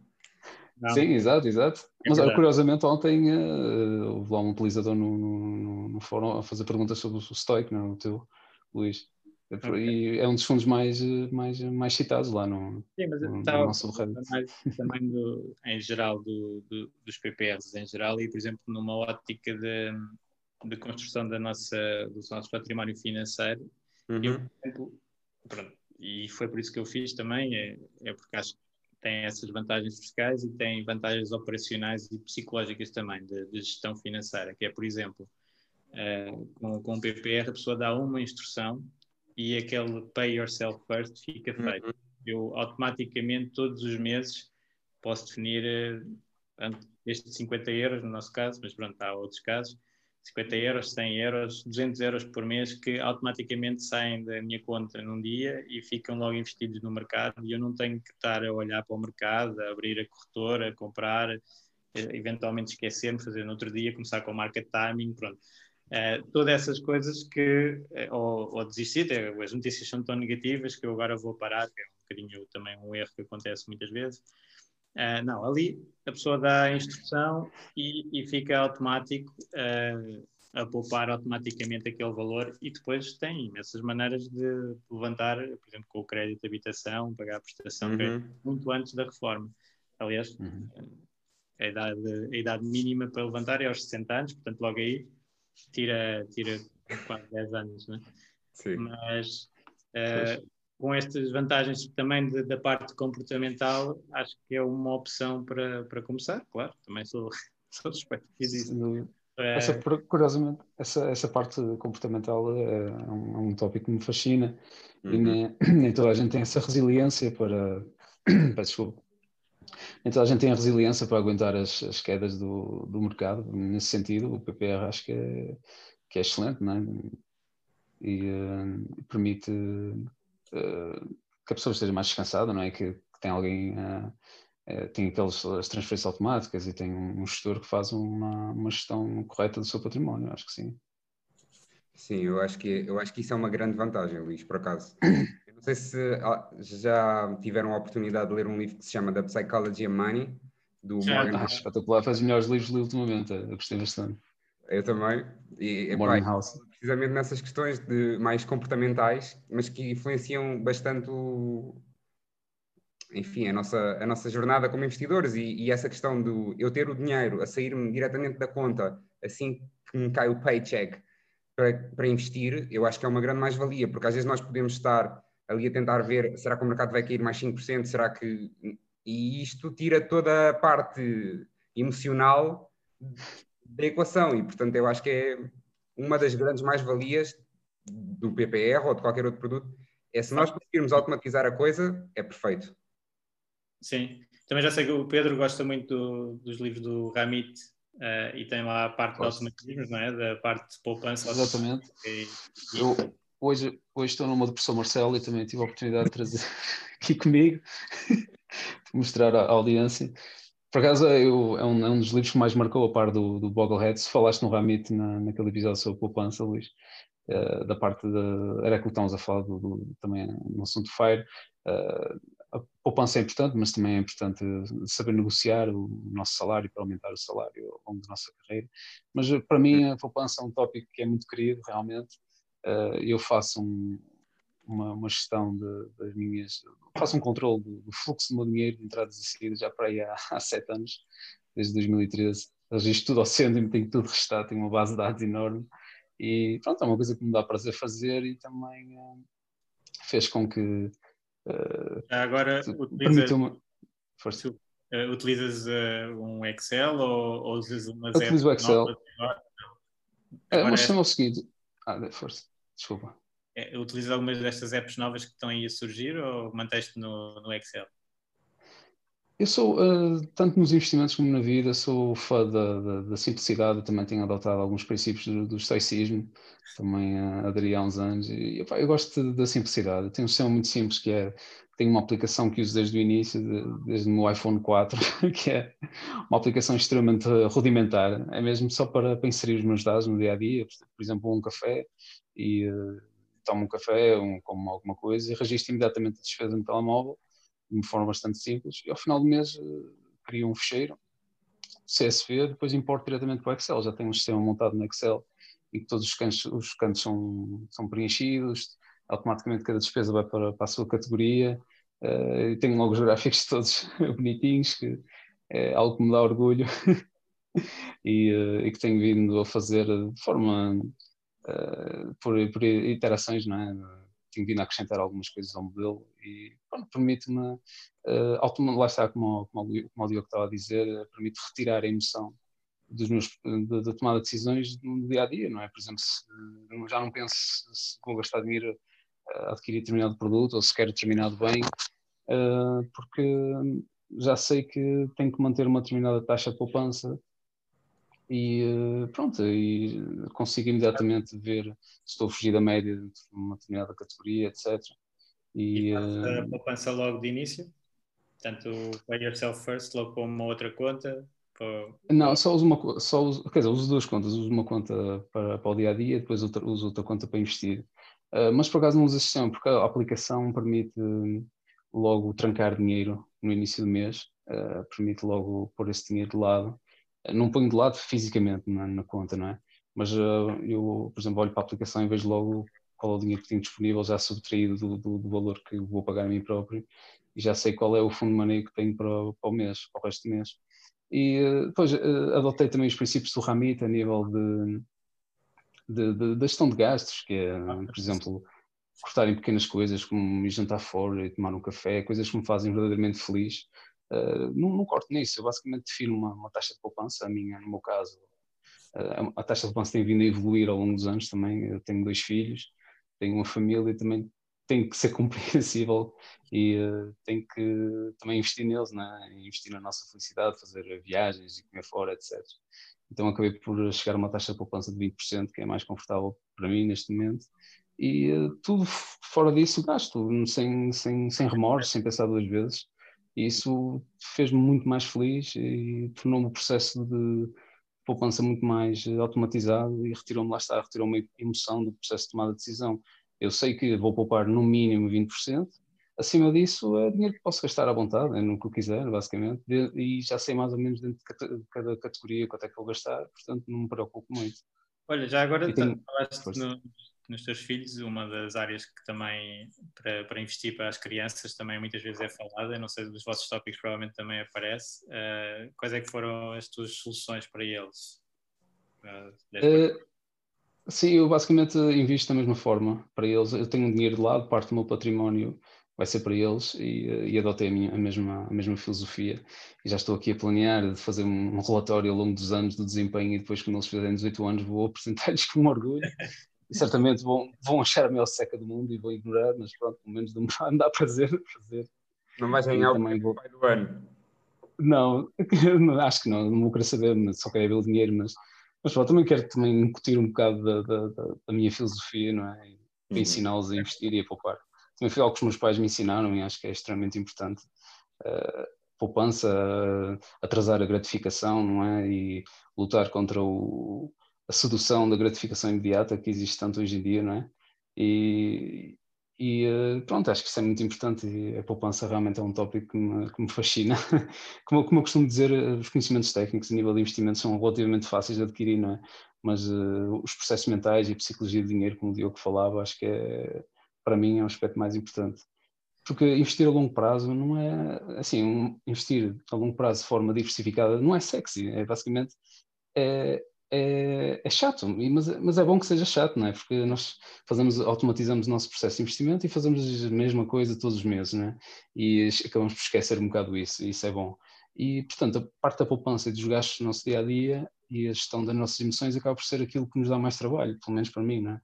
Não. Sim, exato, exato. É Mas curiosamente ontem uh, houve lá um utilizador no, no, no, fórum a fazer perguntas sobre o Stoic, não, é? o teu Luís. É okay. E é um dos fundos mais, mais, mais citados lá no, Sim, mas no, estava mais também do, em geral do, do, dos PPRs em geral e, por exemplo, numa ótica de, de construção da nossa, do nosso património financeiro, uhum. eu, por exemplo, Pronto. E foi por isso que eu fiz também, é, é porque acho que tem essas vantagens fiscais e tem vantagens operacionais e psicológicas também de, de gestão financeira, que é, por exemplo, uh, com, com o PPR a pessoa dá uma instrução e aquele pay yourself first fica uhum. feito. Uhum. Eu automaticamente, todos os meses, posso definir uh, este 50 euros, no nosso caso, mas pronto, há outros casos, 50 euros, 100 euros, 200 euros por mês que automaticamente saem da minha conta num dia e ficam logo investidos no mercado e eu não tenho que estar a olhar para o mercado, a abrir a corretora, a comprar, eh, eventualmente esquecer-me, fazer no outro dia, começar com market timing, pronto. Uh, todas essas coisas que, uh, ou, ou desistir, as notícias são tão negativas que eu agora vou parar, que é um bocadinho também um erro que acontece muitas vezes, Uh, não, ali a pessoa dá a instrução e, e fica automático uh, a poupar automaticamente aquele valor e depois tem imensas maneiras de levantar, por exemplo, com o crédito de habitação, pagar a prestação uhum. crédito, muito antes da reforma. Aliás, uhum. a, idade, a idade mínima para levantar é aos 60 anos, portanto, logo aí tira, tira quase 10 anos, né? Sim. Mas uh, com estas vantagens também de, da parte comportamental, acho que é uma opção para, para começar, claro, também sou, sou suspeito que existe. É... Essa, curiosamente, essa, essa parte comportamental é um, é um tópico que me fascina uhum. e nem, nem, toda a gente tem essa resiliência para. desculpa. Nem toda a gente tem a resiliência para aguentar as, as quedas do, do mercado. Nesse sentido, o PPR acho que é, que é excelente, não é? E uh, permite que a pessoa esteja mais descansada, não é? Que, que tem alguém, uh, uh, tem aquelas as transferências automáticas e tem um, gestor que faz uma, uma gestão correta do seu património, acho que sim. Sim, eu acho que, eu acho que isso é uma grande vantagem, Luís, por acaso. Eu não sei se ah, já tiveram a oportunidade de ler um livro que se chama The Psychology of Money, do já, Morgan House. Espetacular, faz os melhores livros li ultimamente, eu gostei bastante. Eu também. E, Morgan House precisamente nessas questões de mais comportamentais, mas que influenciam bastante o, enfim, a nossa, a nossa jornada como investidores e, e, essa questão do eu ter o dinheiro a sair-me diretamente da conta assim que me cai o paycheck para, para investir, eu acho que é uma grande mais-valia, porque às vezes nós podemos estar ali a tentar ver será que o mercado vai cair mais 5%, será que. E isto tira toda a parte emocional da equação, e portanto eu acho que é uma das grandes mais-valias do PPR ou de qualquer outro produto é se nós conseguirmos automatizar a coisa, é perfeito. Sim, também já sei que o Pedro gosta muito do, dos livros do Ramit uh, e tem lá a parte Gosto. de automatismos, não é? Da parte de poupança. Exatamente. E, e... Eu, hoje, hoje estou numa de professor Marcelo e também tive a oportunidade de trazer aqui comigo, mostrar à audiência. Por acaso eu, é, um, é, um, dos livros que mais marcou a par do, do Boglehead. Se falaste no Ramit na, naquele episódio sobre poupança, Luís, uh, da parte da. Era aquilo que estávamos a falar do, do, também no assunto FIRE. Uh, a poupança é importante, mas também é importante saber negociar o nosso salário para aumentar o salário ao longo da nossa carreira. Mas eh, para mim a poupança é um tópico que é muito querido, realmente. Uh, eu faço um, uma, uma gestão de, das minhas. Faço um controle do, do, fluxo do meu dinheiro de entradas e saídas já para aí há, há sete anos, desde 2013. Registro tudo ao cêntimo, tenho tudo registado, tenho uma base de dados enorme e pronto, é uma coisa que me dá prazer fazer e também uh, fez com que. Uh, agora utilizas, uma... uh, utilizas um Excel ou, ou usas uma Utilizo o Excel. É, mas é... o seguinte. Ah, força, desculpa. É, utilizas algumas destas apps novas que estão aí a surgir ou manteste no, no Excel? Eu sou, uh, tanto nos investimentos como na vida, sou fã da, da, da simplicidade, também tenho adotado alguns princípios do, do estoicismo, também uh, aderi há uns anos, e opa, eu gosto da simplicidade. Tenho um sistema muito simples que é, tenho uma aplicação que uso desde o início, de, desde o meu iPhone 4, que é uma aplicação extremamente rudimentar, é mesmo só para, para inserir os meus dados no dia a dia, por exemplo, um café, e uh, tomo um café, um, como alguma coisa, e registro imediatamente a despesa no telemóvel de uma forma bastante simples, e ao final do mês uh, crio um fecheiro, CSV, depois importo diretamente para o Excel, já tenho um sistema montado no Excel e que todos os cantos, os cantos são, são preenchidos, automaticamente cada despesa vai para, para a sua categoria, uh, e tenho logo os gráficos todos bonitinhos, que é algo que me dá orgulho e, uh, e, que tenho vindo a fazer de forma uh, por, por iterações, não é? tenho vindo a acrescentar algumas coisas ao modelo e permite-me, uh, lá está, como, como, como o Diogo estava a dizer, uh, permite retirar a emoção meus, da, tomada de decisões no dia a dia, não é? Por exemplo, se, já não penso se vou gastar dinheiro adquirir determinado produto ou se quero determinado bem, uh, porque já sei que tenho que manter uma determinada taxa de poupança e eh, pronto, e consigo imediatamente ver se estou a fugir da média de uma determinada categoria, etc. E, e a eh, poupança logo de início? Portanto, pay yourself first, logo para uma outra conta? Para... Não, só uso uma só uso, quer dizer, uso duas contas, uso uma conta para, para o dia a dia, depois outra, uso outra conta para investir. Uh, mas por acaso não uso a sistema, porque a aplicação permite logo trancar dinheiro no início do mês, uh, permite logo pôr esse dinheiro de lado não ponho de lado fisicamente na, na conta, não é? Mas uh, eu, por exemplo, olho para a aplicação e vejo logo qual é o dinheiro que tenho disponível já subtraído do, do, do, valor que vou pagar a mim próprio e já sei qual é o fundo de money que tenho para, para o mês, para o resto do mês. E uh, depois uh, adotei também os princípios do Ramit a nível de, de, de, de gestão de gastos, que é, por exemplo, cortar em pequenas coisas como ir jantar fora e tomar um café, coisas que me fazem verdadeiramente feliz Uh, não, não, corto nisso, eu basicamente defino uma, uma, taxa de poupança, a minha, no meu caso, uh, a taxa de poupança tem vindo a evoluir ao longo dos anos também, eu tenho dois filhos, tenho uma família e também tem que ser compreensível e uh, tem que também investir neles, né? investir na nossa felicidade, fazer viagens e comer fora, etc. Então acabei por chegar a uma taxa de poupança de 20%, que é mais confortável para mim neste momento, e uh, tudo fora disso gasto, sem, sem, sem remorso, sem pensar duas vezes. E isso fez-me muito mais feliz e tornou-me o processo de poupança muito mais automatizado e retirou-me, lá está, retirou-me a emoção do processo de tomada de decisão. Eu sei que vou poupar no mínimo 20%, acima disso é dinheiro que posso gastar à vontade, é no que eu quiser, basicamente, e já sei mais ou menos dentro de cada categoria quanto é que vou gastar, portanto não me preocupo muito. Olha, já agora tenho... falaste nos teus filhos, uma das áreas que também para, para, investir para as crianças também muitas vezes é falada, não sei, dos vossos tópicos provavelmente também aparece. Uh, quais é que foram as tuas soluções para eles? Uh, sim, eu basicamente invisto da mesma forma para eles. Eu tenho um dinheiro de lado, parte do meu património vai ser para eles e, e adotei a, minha, a, mesma, a mesma filosofia e já estou aqui a planear de fazer um, relatório ao longo dos anos do desempenho e depois quando eles fizerem 18 anos vou apresentar-lhes com orgulho e certamente vão, vão achar a maior seca do mundo e vão ignorar, mas pronto, pelo menos me dá prazer fazer. Não vais ganhar o vou... do ano? Não, acho que não, não vou querer saber, só quero ver o dinheiro, mas, mas pronto, também quero também incutir um bocado da, da, da, da minha filosofia, não é? E uhum. ensiná-los a investir e a poupar. Também foi algo que os meus pais me ensinaram e acho que é extremamente importante. Uh, poupança, uh, atrasar a gratificação, não é? E lutar contra o, a sedução da gratificação imediata que existe tanto hoje em dia, não é? E, e eh, pronto, acho que isso é muito importante e a poupança realmente é um tópico que me, que me fascina. Como, como, eu costumo dizer, eh, os conhecimentos técnicos a nível de investimento são relativamente fáceis de adquirir, não é? Mas uh, os processos mentais e a psicologia do dinheiro, como o Diogo falava, acho que é, para mim é um aspecto mais importante. Porque investir a longo prazo não é, assim, um, investir a longo prazo de forma diversificada não é sexy, é basicamente é, é, é, chato, mas, mas é bom que seja chato, não é? Porque nós fazemos, automatizamos o nosso processo de investimento e fazemos a mesma coisa todos os meses, não é? E acabamos por esquecer um bocado isso, e isso é bom. E, portanto, a parte da poupança e dos gastos do nosso dia a dia e a gestão das nossas emoções acaba por ser aquilo que nos dá mais trabalho, pelo menos para mim, não é?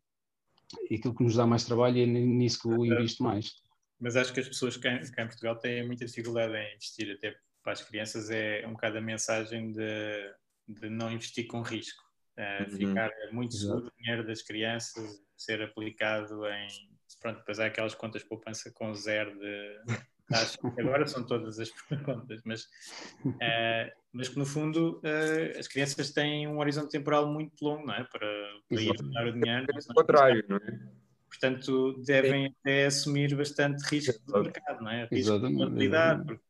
E aquilo que nos dá mais trabalho é nisso que eu invisto mais. Mas acho que as pessoas cá em, cá em Portugal têm muita dificuldade em investir, até para as crianças é um bocado a mensagem de, de não investir com risco. Uh, uhum. Ficar muito seguro o dinheiro das crianças, ser aplicado em. Pronto, depois há aquelas contas poupança com zero de. Acho que agora são todas as contas, mas, uh, mas que no fundo uh, as crianças têm um horizonte temporal muito longo, não é? Para, para ir dar o dinheiro. É o contrário, não é? Portanto, devem Sim. até assumir bastante risco do mercado, não é? Risco Exatamente. de volatilidade, porque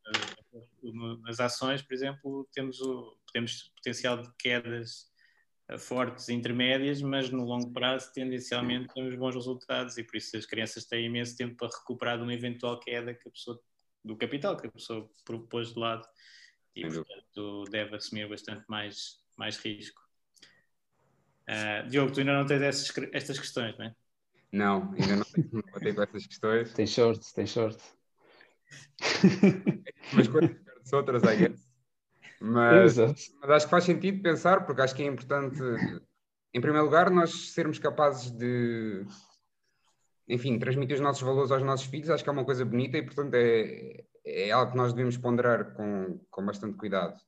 nas ações, por exemplo, temos o temos potencial de quedas eh, fortes e intermédias, mas no longo prazo, tendencialmente, temos bons resultados e por isso as crianças têm imenso tempo para recuperar de uma eventual queda que a pessoa, do capital que a pessoa propôs de lado e, portanto, deve assumir bastante mais, mais risco. Uh, Diogo, tu ainda não tens essas, estas questões, não é? Não, ainda não tenho com essas questões. Tem short, tem short. mas quantas outras, I guess. Mas, mas, acho que faz sentido pensar, porque acho que é importante, em primeiro lugar, nós sermos capazes de, enfim, transmitir os nossos valores aos nossos filhos. Acho que é uma coisa bonita e, portanto, é, é algo que nós devemos ponderar com, com bastante cuidado.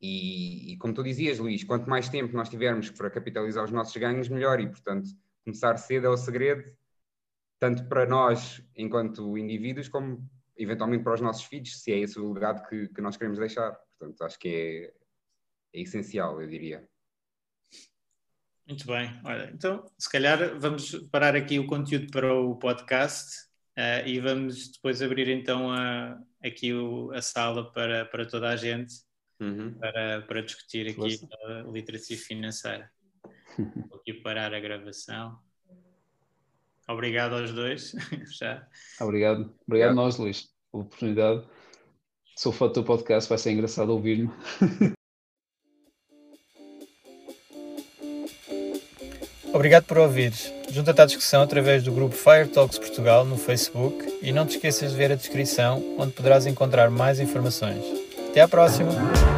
E, e, como tu dizias, Luís, quanto mais tempo nós tivermos para capitalizar os nossos ganhos, melhor. E, portanto, começar cedo é o segredo, tanto para nós, enquanto indivíduos, como eventualmente para os nossos filhos, se é esse o legado que, que nós queremos deixar. Portanto, acho que é, é essencial, eu diria. Muito bem. Olha, então, se calhar vamos parar aqui o conteúdo para o podcast uh, e vamos depois abrir então a, aqui o, a sala para, para toda a gente uhum. para, para discutir aqui a literacia financeira. Vou aqui parar a gravação. Obrigado aos dois. Já. Obrigado. Obrigado a nós, Luís, pela oportunidade. Sou fã do teu podcast, vai ser engraçado ouvir-me. Obrigado por ouvires. Junta-te à discussão através do grupo Fire Talks Portugal no Facebook e não te esqueças de ver a descrição, onde poderás encontrar mais informações. Até à próxima!